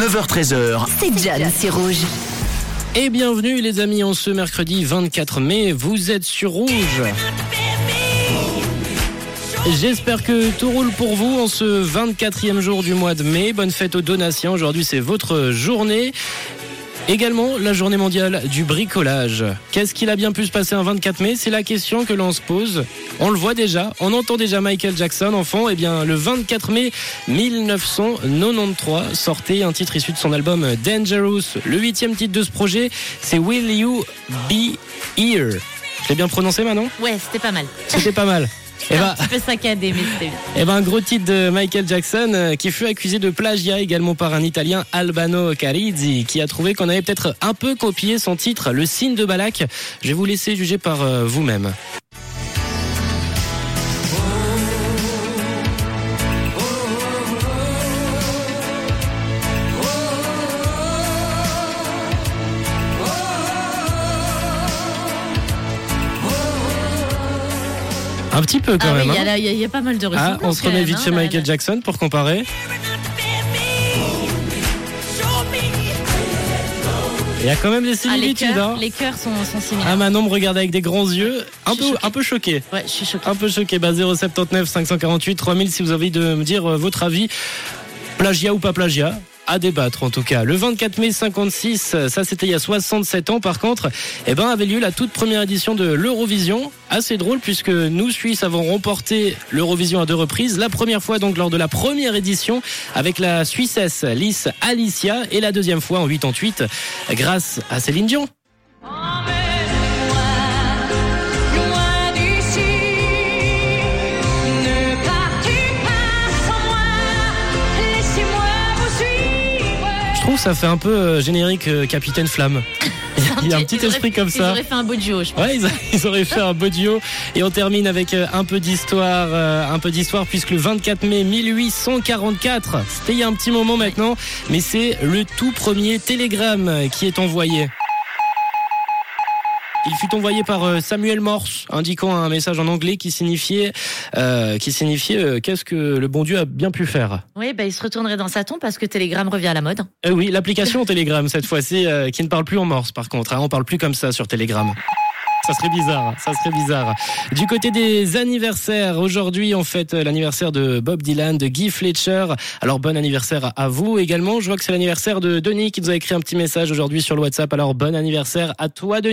9h13h. C'est John, c'est rouge. Et bienvenue les amis en ce mercredi 24 mai, vous êtes sur Rouge. J'espère que tout roule pour vous en ce 24e jour du mois de mai. Bonne fête aux donations, aujourd'hui c'est votre journée. Également la journée mondiale du bricolage. Qu'est-ce qu'il a bien pu se passer un 24 mai? C'est la question que l'on se pose. On le voit déjà, on entend déjà Michael Jackson, enfant. Eh bien, le 24 mai 1993 sortait un titre issu de son album Dangerous. Le huitième titre de ce projet, c'est Will You Be Here? Je l'ai bien prononcé, Manon? Ouais, c'était pas mal. C'était pas mal. Ben, un petit peu saccadé, mais c'était bien. Ben, un gros titre de Michael Jackson euh, qui fut accusé de plagiat également par un Italien Albano Carizzi qui a trouvé qu'on avait peut-être un peu copié son titre, Le signe de Balak. Je vais vous laisser juger par euh, vous-même. Un petit peu quand Ah même. il y, a hein. il y a- il y a pas mal de Ah, on se remet vite hein, chez Michael là. Jackson pour comparer. Il y a quand même des Ah, les similitudes. cœurs, hein. les cœurs sont, sont Ah, similaires. Manon me regarde avec des grands yeux, un peu, choquée. un peu choqué. Ouais, je suis choquée. Un peu choqué. Bah, 079 548 3000 si vous avez envie de me dire euh, votre avis. Plagiat ou pas plagiat à débattre en tout cas. Le 24 mai 56, euh, ça c'était il y a 67 ans par contre, eh ben avait lieu la toute première édition de l'Eurovision. Assez drôle puisque nous Suisses avons remporté l'Eurovision à deux reprises. La première fois donc lors de la première édition avec la Suissesse Lys Alicia et la deuxième fois en 88 grâce à Céline Dion. Ça fait un peu euh, générique euh, Capitaine Flamme. Il y a un petit Ils auraient- esprit comme Ils ça. auraient fait un beau duo, je pense. Ouais, ils, ils auraient fait un beau duo. Et on termine avec euh, un peu d'histoire, euh, un peu d'histoire, puisque le 24 mai 1844, c'était il y a un petit moment maintenant, mais c'est le tout premier télégramme qui est envoyé. Il fut envoyé par euh, Samuel Morse, indiquant un message en anglais qui signifiait, euh, qui signifiait euh, qu'est-ce que le bon Dieu a bien pu faire. Oui, bah, il se retournerait dans sa tombe parce que Telegram revient à la mode. Euh, oui, l'application Telegram cette fois-ci, qui ne parle plus en Morse par contre. Hein, on parle plus comme ça sur Telegram. Ça serait bizarre, ça serait bizarre. Du côté des anniversaires, aujourd'hui on fête l'anniversaire de Bob Dylan, de Guy Fletcher. Alors bon anniversaire à vous également. Je vois que c'est l'anniversaire de Denis qui nous a écrit un petit message aujourd'hui sur le WhatsApp. Alors bon anniversaire à toi Denis.